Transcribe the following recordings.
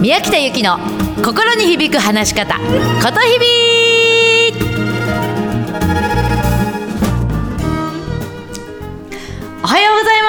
宮北由紀の心に響く話し方ことひびおはようございます。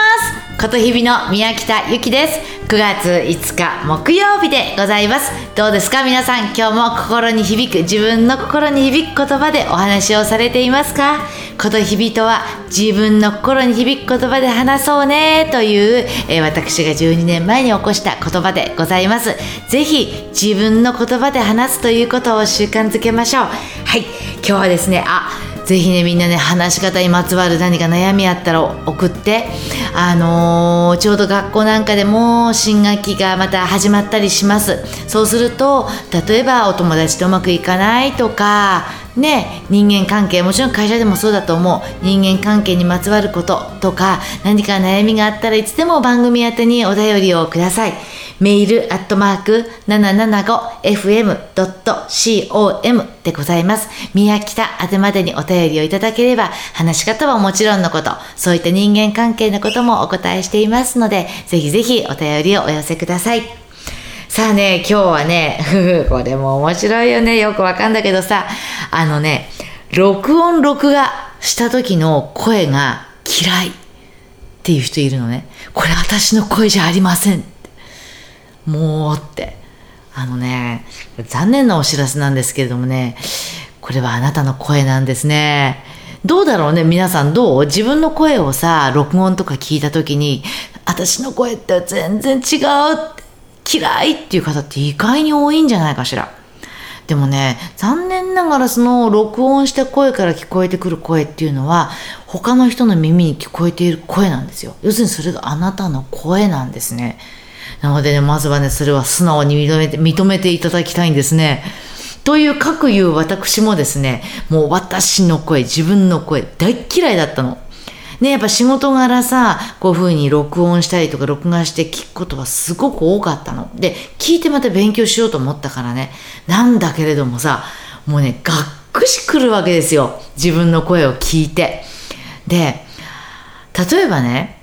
ことひびの宮北由紀です。9月5日木曜日でございます。どうですか？皆さん今日も心に響く自分の心に響く言葉でお話をされていますか？ことひびとは自分の心に響く言葉で話そうねという、えー、私が12年前に起こした言葉でございます。ぜひ自分の言葉で話すということを習慣づけましょう。はい。今日はですねあぜひねみんなね話し方にまつわる何か悩みあったら送って。あのー、ちょうど学校なんかでも新学期がまた始まったりします。そうすると例えばお友達とうまくいかないとかね人間関係もちろん会社でもそうだと思う人間関係にまつわることとか何か悩みがあったらいつでも番組宛てにお便りをくださいメールアットマーク 775fm.com でございます。宮北宛てまでにお便りをいただければ、話し方はもちろんのこと、そういった人間関係のこともお答えしていますので、ぜひぜひお便りをお寄せください。さあね、今日はね、これも面白いよね。よくわかんだけどさ、あのね、録音録画した時の声が嫌いっていう人いるのね。これ私の声じゃありません。もうってあのね残念なお知らせなんですけれどもねこれはあなたの声なんですねどうだろうね皆さんどう？自分の声をさ録音とか聞いた時に私の声って全然違う嫌いっていう方って意外に多いんじゃないかしらでもね残念ながらその録音した声から聞こえてくる声っていうのは他の人の耳に聞こえている声なんですよ要するにそれがあなたの声なんですねなのでね、まずはね、それは素直に認めて、認めていただきたいんですね。という各言う私もですね、もう私の声、自分の声、大嫌いだったの。ね、やっぱ仕事柄さ、こういう風に録音したりとか録画して聞くことがすごく多かったの。で、聞いてまた勉強しようと思ったからね。なんだけれどもさ、もうね、がっくしくるわけですよ。自分の声を聞いて。で、例えばね、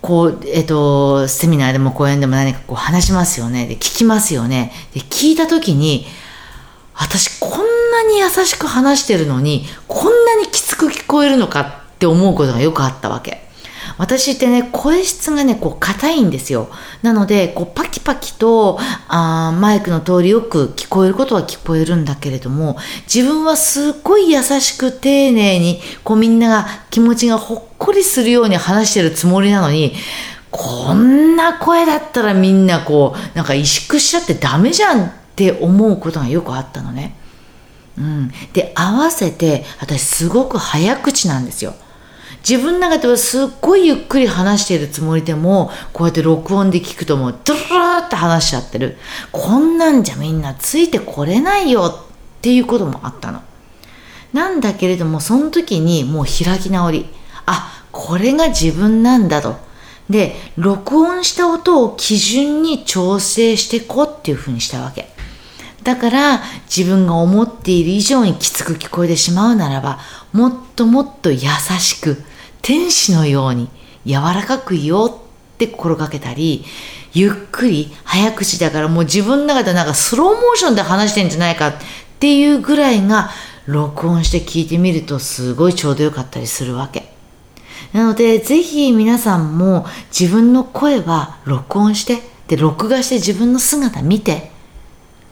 こう、えっと、セミナーでも講演でも何かこう話しますよね。で、聞きますよね。で、聞いた時に、私こんなに優しく話してるのに、こんなにきつく聞こえるのかって思うことがよくあったわけ。私ってね、声質がね、こう硬いんですよ。なので、こうパキパキとあマイクの通りよく聞こえることは聞こえるんだけれども、自分はすっごい優しく丁寧に、こうみんなが気持ちがほっこりするように話してるつもりなのに、こんな声だったらみんなこう、なんか萎縮しちゃってダメじゃんって思うことがよくあったのね。うん。で、合わせて、私すごく早口なんですよ。自分の中ではすっごいゆっくり話しているつもりでも、こうやって録音で聞くともう、ドラーって話しちゃってる。こんなんじゃみんなついてこれないよっていうこともあったの。なんだけれども、その時にもう開き直り。あ、これが自分なんだと。で、録音した音を基準に調整していこうっていうふうにしたわけ。だから自分が思っている以上にきつく聞こえてしまうならばもっともっと優しく天使のように柔らかく言おうって心がけたり、ゆっくり早口だからもう自分の中でなんかスローモーションで話してんじゃないかっていうぐらいが録音して聞いてみるとすごいちょうどよかったりするわけ。なのでぜひ皆さんも自分の声は録音して、で、録画して自分の姿見て、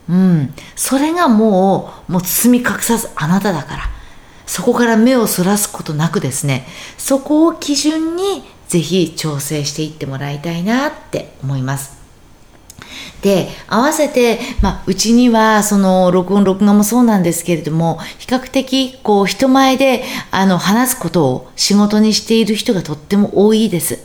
うん。それがもう、もう包み隠さずあなただから。そこから目をそらすことなくですね、そこを基準にぜひ調整していってもらいたいなって思います。で、合わせて、まあ、うちには、その、録音、録画もそうなんですけれども、比較的、こう、人前で、あの、話すことを仕事にしている人がとっても多いです。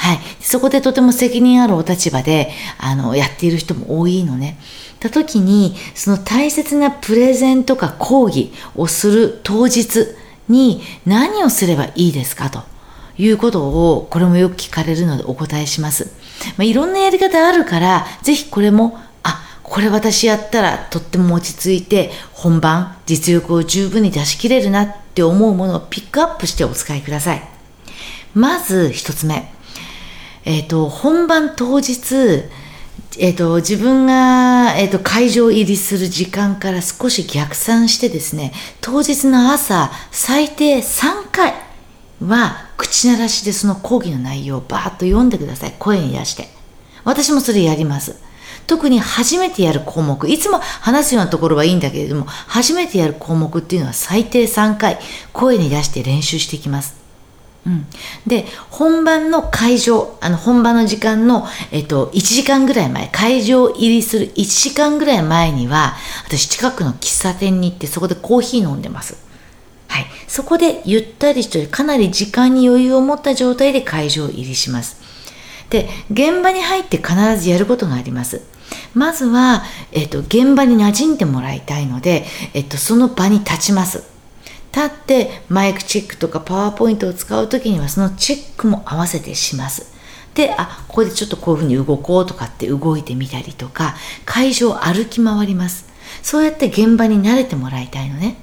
はい。そこでとても責任あるお立場で、あの、やっている人も多いのね。た時にその大切なプレゼンとか講義をする当日に何をすればいいですかということをこれもよく聞かれるのでお答えします。まあ、いろんなやり方あるからぜひこれもあこれ私やったらとっても落ち着いて本番実力を十分に出し切れるなって思うものをピックアップしてお使いください。まず一つ目。え、ー、と、本番当日、えっ、と、自分が、えっ、と、会場入りする時間から少し逆算してですね、当日の朝、最低3回は、口鳴らしでその講義の内容をバーッと読んでください。声に出して。私もそれやります。特に初めてやる項目、いつも話すようなところはいいんだけれども、初めてやる項目っていうのは最低3回、声に出して練習していきます。うん、で本番の会場あの本番の時間の、えっと、1時間ぐらい前会場入りする1時間ぐらい前には私近くの喫茶店に行ってそこでコーヒー飲んでます。はい。そこでゆったりしてかなり時間に余裕を持った状態で会場入りします。で現場に入って必ずやることがあります。まずは、えっと、現場に馴染んでもらいたいので、えっと、その場に立ちます。立ってマイクチェックとかパワーポイントを使う時にはそのチェックも合わせてします。で、あ、ここでちょっとこういうふうに動こうとかって動いてみたりとか、会場を歩き回ります。そうやって現場に慣れてもらいたいのね。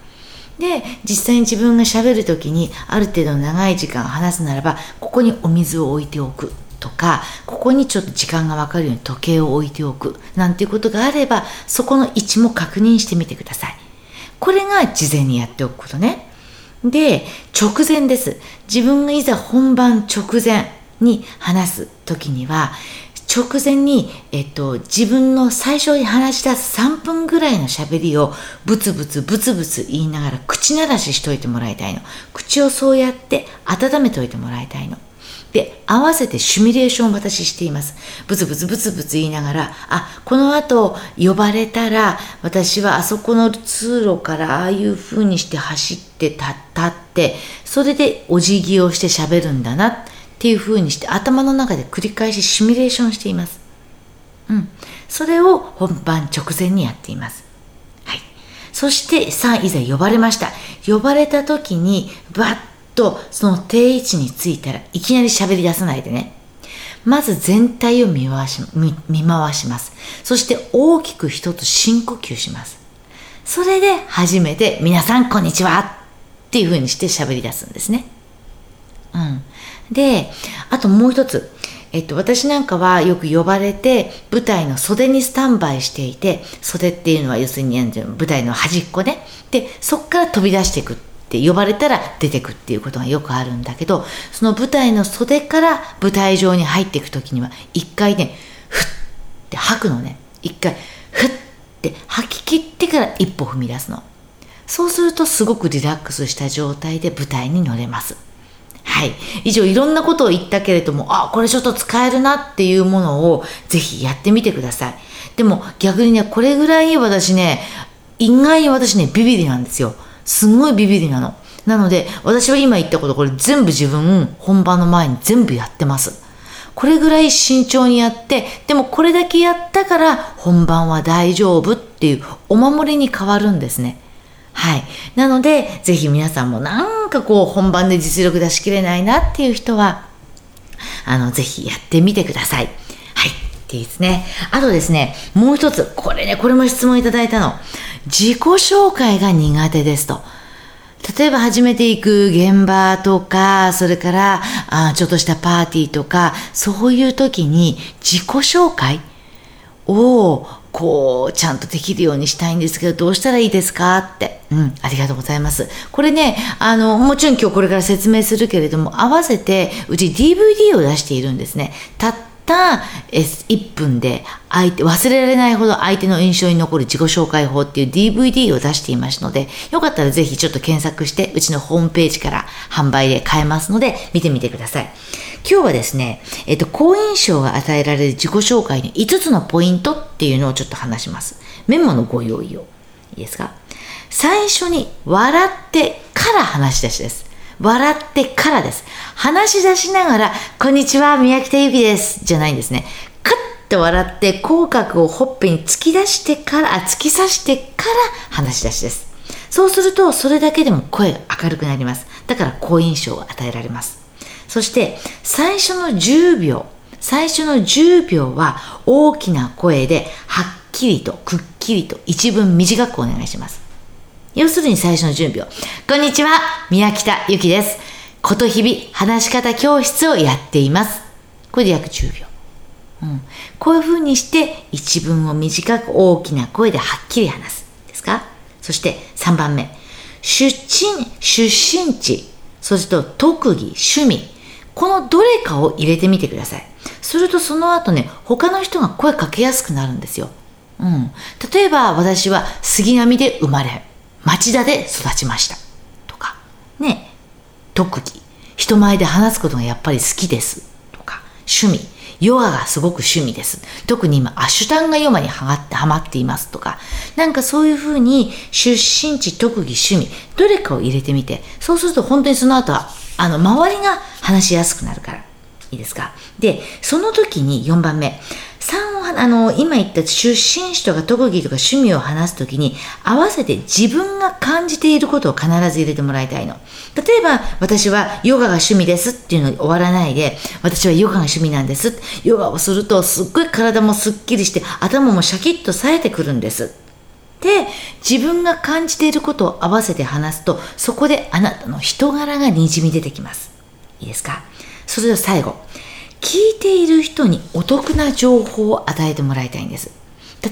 で、実際に自分がしゃべる時にある程度長い時間話すならば、ここにお水を置いておくとか、ここにちょっと時間がわかるように時計を置いておくなんていうことがあれば、そこの位置も確認してみてください。これが事前にやっておくことね。で、直前です。自分がいざ本番直前に話す時には、直前に、えっと、自分の最初に話し出す3分ぐらいの喋りをブツブツブツブツ言いながら口鳴らししといてもらいたいの。口をそうやって温めておいてもらいたいの。で、合わせてシミュレーションを私しています。ブツブツブツブツ言いながら、あ、この後呼ばれたら、私はあそこの通路からああいう風にして走って立って、それでお辞儀をして喋るんだなっていう風にして頭の中で繰り返しシミュレーションしています。うん。それを本番直前にやっています。はい。そして、さあ、いざ呼ばれました。呼ばれた時に、バッとその定位置についたらいきなり喋り出さないでね。まず全体を見回し見見回します。そして大きく一つ深呼吸します。それで初めて皆さんこんにちはっていう風にして喋り出すんですね。うん。で、あともう一つ。えっと、私なんかはよく呼ばれて舞台の袖にスタンバイしていて袖っていうのは要するに舞台の端っこねでそこから飛び出していくっって呼ばれたら出てくっていうことがよくあるんだけどその舞台の袖から舞台上に入っていく時には一回ねふって吐くのね一回ふって吐き切ってから一歩踏み出すのそうするとすごくリラックスした状態で舞台に乗れますはい。以上いろんなことを言ったけれども、あ、これちょっと使えるなっていうものをぜひやってみてください。でも逆にね、これぐらい私ね、意外に私ね、ビビりなんですよ。すんごいビビりなの。なので、私は今言ったこと、これ全部自分、本番の前に全部やってます。これぐらい慎重にやって、でもこれだけやったから本番は大丈夫っていうお守りに変わるんですね。はい。なので、ぜひ皆さんもなんかこう本番で実力出しきれないなっていう人は、あの、ぜひやってみてください。っていいですね。あとですね、もう一つ、これね、これも質問いただいたの。自己紹介が苦手ですと。例えば初めて行く現場とか、それからあちょっとしたパーティーとか、そういう時に自己紹介をこう、ちゃんとできるようにしたいんですけど、どうしたらいいですか？って。うん、ありがとうございます。これね、あの、もちろん今日これから説明するけれども、合わせて、うち DVD を出しているんですね。たった1分で相手、忘れられないほど相手の印象に残る自己紹介法っていう DVD を出していますので、よかったらぜひちょっと検索して、うちのホームページから販売で買えますので、見てみてください。今日はですね、えっと、好印象が与えられる自己紹介の5つのポイントっていうのをちょっと話します。メモのご用意を。いいですか？最初に笑ってから話し出しです。笑ってからです。話し出しながら、こんにちは、宮北ゆきです。じゃないんですね。カッと笑って、口角をほっぺに突き出してから、突き刺してから話し出しです。そうすると、それだけでも声が明るくなります。だから、好印象を与えられます。そして、最初の10秒、最初の10秒は大きな声で、はっきりと、くっきりと、一文短くお願いします。要するに最初の準備を。こんにちは、宮北ゆきです。こと日々話し方教室をやっています。これで約10秒。うん、こういうふうにして一文を短く大きな声ではっきり話す。ですか？そして3番目。出身、出身地、そして特技、趣味。このどれかを入れてみてください。するとその後ね、他の人が声かけやすくなるんですよ。うん。例えば私は杉並で生まれ、町田で育ちました。とか、ね、特技、人前で話すことがやっぱり好きです。とか、趣味、ヨガがすごく趣味です。特に今、アシュタンガヨガにはまってハマっていますとか、なんかそういうふうに出身地、特技、趣味、どれかを入れてみて、そうすると本当にその後は、あの、周りが話しやすくなるから。いいですか？で、その時に4番目。3を、あの、今言った出身地とか特技とか趣味を話すときに、合わせて自分が感じていることを必ず入れてもらいたいの。例えば、私はヨガが趣味ですっていうのに終わらないで、私はヨガが趣味なんです。ヨガをするとすっごい体もすっきりして、頭もシャキッと冴えてくるんです。で、自分が感じていることを合わせて話すと、そこであなたの人柄がにじみ出てきます。いいですか？それでは最後。聞いている人にお得な情報を与えてもらいたいんです。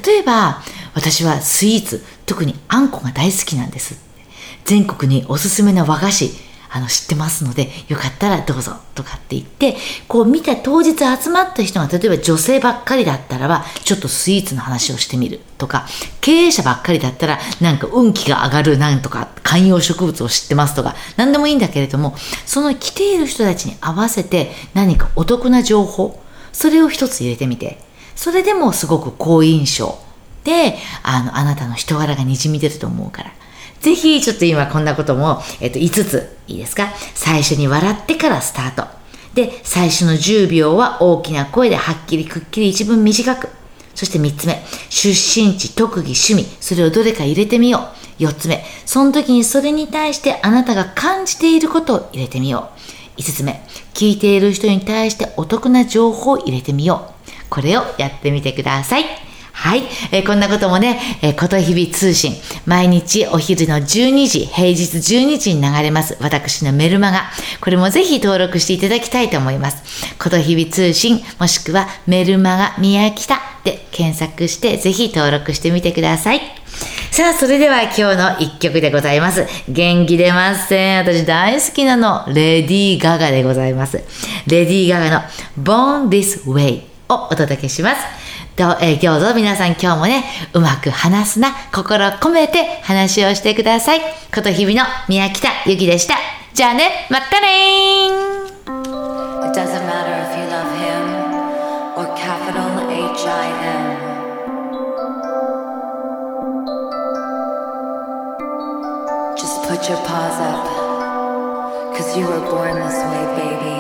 例えば、私はスイーツ、特にあんこが大好きなんです。全国におすすめな和菓子、あの、知ってますので、よかったらどうぞ、とかって言って、こう見た当日集まった人が、例えば女性ばっかりだったらば、ちょっとスイーツの話をしてみるとか、経営者ばっかりだったら、なんか運気が上がるなんとか、観葉植物を知ってますとか、何でもいいんだけれども、その来ている人たちに合わせて何かお得な情報、それを一つ入れてみて、それでもすごく好印象で、あの、あなたの人柄がにじみ出ると思うから。ぜひ、ちょっと今こんなことも、えっと、5つ、いいですか？最初に笑ってからスタート。で、最初の10秒は大きな声ではっきりくっきり一文短く。そして3つ目、出身地、特技、趣味、それをどれか入れてみよう。4つ目、その時にそれに対してあなたが感じていることを入れてみよう。5つ目、聞いている人に対してお得な情報を入れてみよう。これをやってみてください。はい。えー、こんなこともね、えー、ことひび通信、毎日お昼の12時、平日12時に流れます、私のメルマガ。これもぜひ登録していただきたいと思います。ことひび通信、もしくはメルマガ宮北で検索して、ぜひ登録してみてください。さあ、それでは今日の一曲でございます。元気出ません。私大好きなの。レディー・ガガでございます。レディー・ガガの Born This Way をお届けします。ど,、えー、どうぞ皆さん今日もね、うまく話すな、心込めて話をしてください。ことひびの宮北ゆきでした。じゃあね、またね It doesn't matter if you love him or capital H-I-M Just put your paws up Cause you were born this way, baby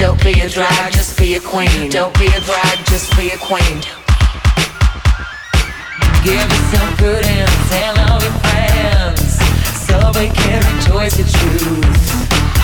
Don't be a drag, just be a queen. Don't be a drag, just be a queen. Give yourself good and tell all your friends so they can rejoice the truth.